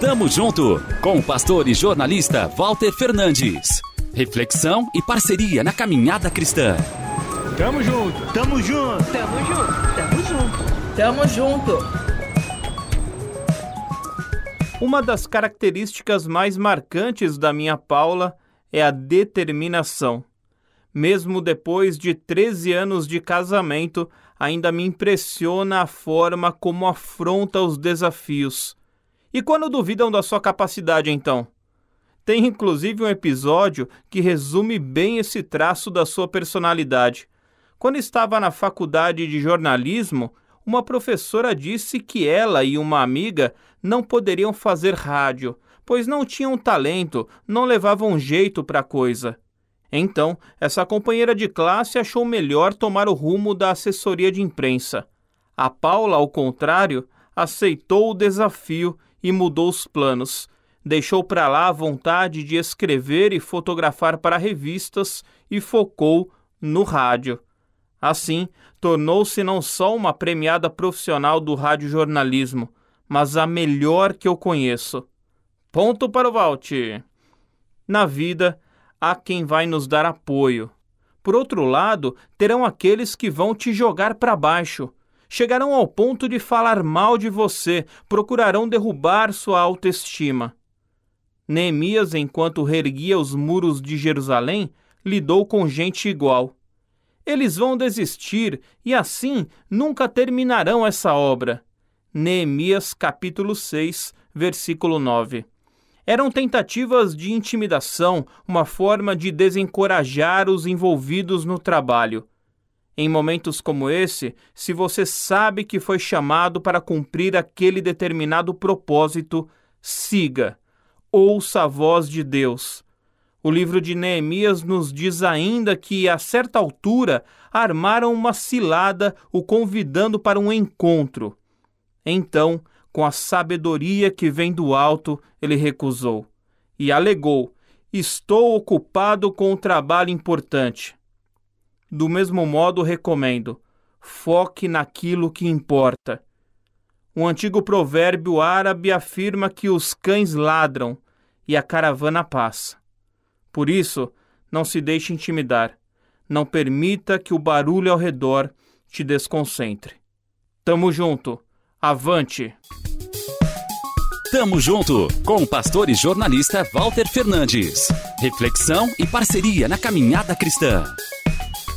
Tamo junto com o pastor e jornalista Walter Fernandes. Reflexão e parceria na caminhada cristã. Tamo junto, tamo junto, tamo junto, tamo junto, tamo junto. Uma das características mais marcantes da minha Paula é a determinação. Mesmo depois de 13 anos de casamento, ainda me impressiona a forma como afronta os desafios. E quando duvidam da sua capacidade, então? Tem inclusive um episódio que resume bem esse traço da sua personalidade. Quando estava na faculdade de jornalismo, uma professora disse que ela e uma amiga não poderiam fazer rádio, pois não tinham talento, não levavam jeito para a coisa. Então, essa companheira de classe achou melhor tomar o rumo da assessoria de imprensa. A Paula, ao contrário, aceitou o desafio e mudou os planos. Deixou para lá a vontade de escrever e fotografar para revistas e focou no rádio. Assim, tornou-se não só uma premiada profissional do radiojornalismo, mas a melhor que eu conheço. Ponto para o Valt. Na vida, há quem vai nos dar apoio. Por outro lado, terão aqueles que vão te jogar para baixo. Chegarão ao ponto de falar mal de você, procurarão derrubar sua autoestima. Neemias, enquanto reerguia os muros de Jerusalém, lidou com gente igual eles vão desistir e assim nunca terminarão essa obra. Neemias capítulo 6, versículo 9. Eram tentativas de intimidação, uma forma de desencorajar os envolvidos no trabalho. Em momentos como esse, se você sabe que foi chamado para cumprir aquele determinado propósito, siga. Ouça a voz de Deus. O livro de Neemias nos diz ainda que, a certa altura, armaram uma cilada, o convidando para um encontro. Então, com a sabedoria que vem do alto, ele recusou e alegou: Estou ocupado com um trabalho importante. Do mesmo modo, recomendo: foque naquilo que importa. Um antigo provérbio árabe afirma que os cães ladram e a caravana passa. Por isso, não se deixe intimidar. Não permita que o barulho ao redor te desconcentre. Tamo junto. Avante! Tamo junto com o pastor e jornalista Walter Fernandes. Reflexão e parceria na caminhada cristã.